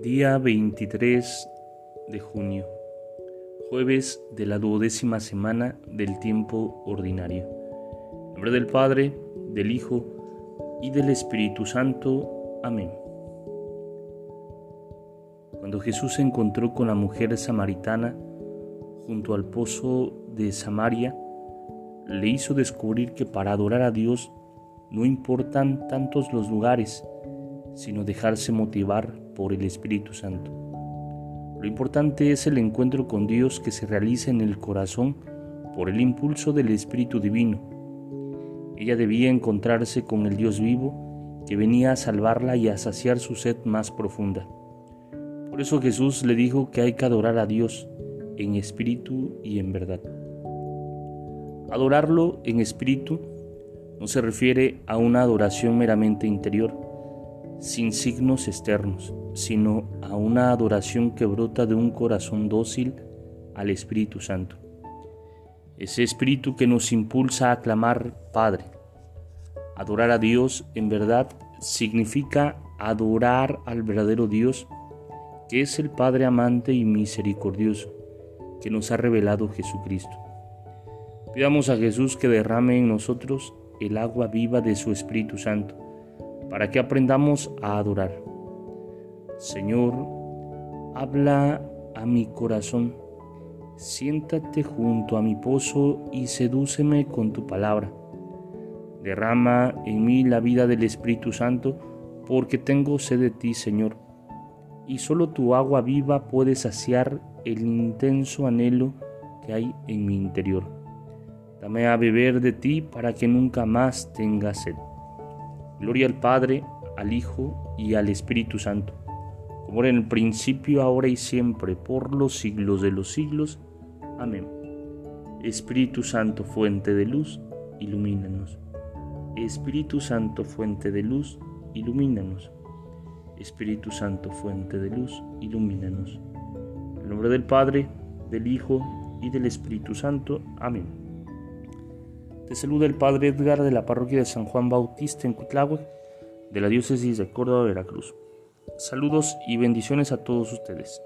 Día 23 de junio, jueves de la duodécima semana del tiempo ordinario. En nombre del Padre, del Hijo y del Espíritu Santo. Amén. Cuando Jesús se encontró con la mujer samaritana junto al pozo de Samaria, le hizo descubrir que para adorar a Dios no importan tantos los lugares, sino dejarse motivar por el Espíritu Santo. Lo importante es el encuentro con Dios que se realiza en el corazón por el impulso del Espíritu Divino. Ella debía encontrarse con el Dios vivo que venía a salvarla y a saciar su sed más profunda. Por eso Jesús le dijo que hay que adorar a Dios en espíritu y en verdad. Adorarlo en espíritu no se refiere a una adoración meramente interior, sin signos externos, sino a una adoración que brota de un corazón dócil al Espíritu Santo. Ese Espíritu que nos impulsa a clamar Padre. Adorar a Dios en verdad significa adorar al verdadero Dios, que es el Padre amante y misericordioso, que nos ha revelado Jesucristo. Pidamos a Jesús que derrame en nosotros el agua viva de su Espíritu Santo para que aprendamos a adorar. Señor, habla a mi corazón, siéntate junto a mi pozo y sedúceme con tu palabra. Derrama en mí la vida del Espíritu Santo, porque tengo sed de ti, Señor, y solo tu agua viva puede saciar el intenso anhelo que hay en mi interior. Dame a beber de ti para que nunca más tenga sed. Gloria al Padre, al Hijo y al Espíritu Santo, como era en el principio, ahora y siempre, por los siglos de los siglos. Amén. Espíritu Santo, fuente de luz, ilumínanos. Espíritu Santo, fuente de luz, ilumínanos. Espíritu Santo, fuente de luz, ilumínanos. En nombre del Padre, del Hijo y del Espíritu Santo. Amén. Te saluda el Padre Edgar de la parroquia de San Juan Bautista en Cuitláhuac, de la diócesis de Córdoba, Veracruz. Saludos y bendiciones a todos ustedes.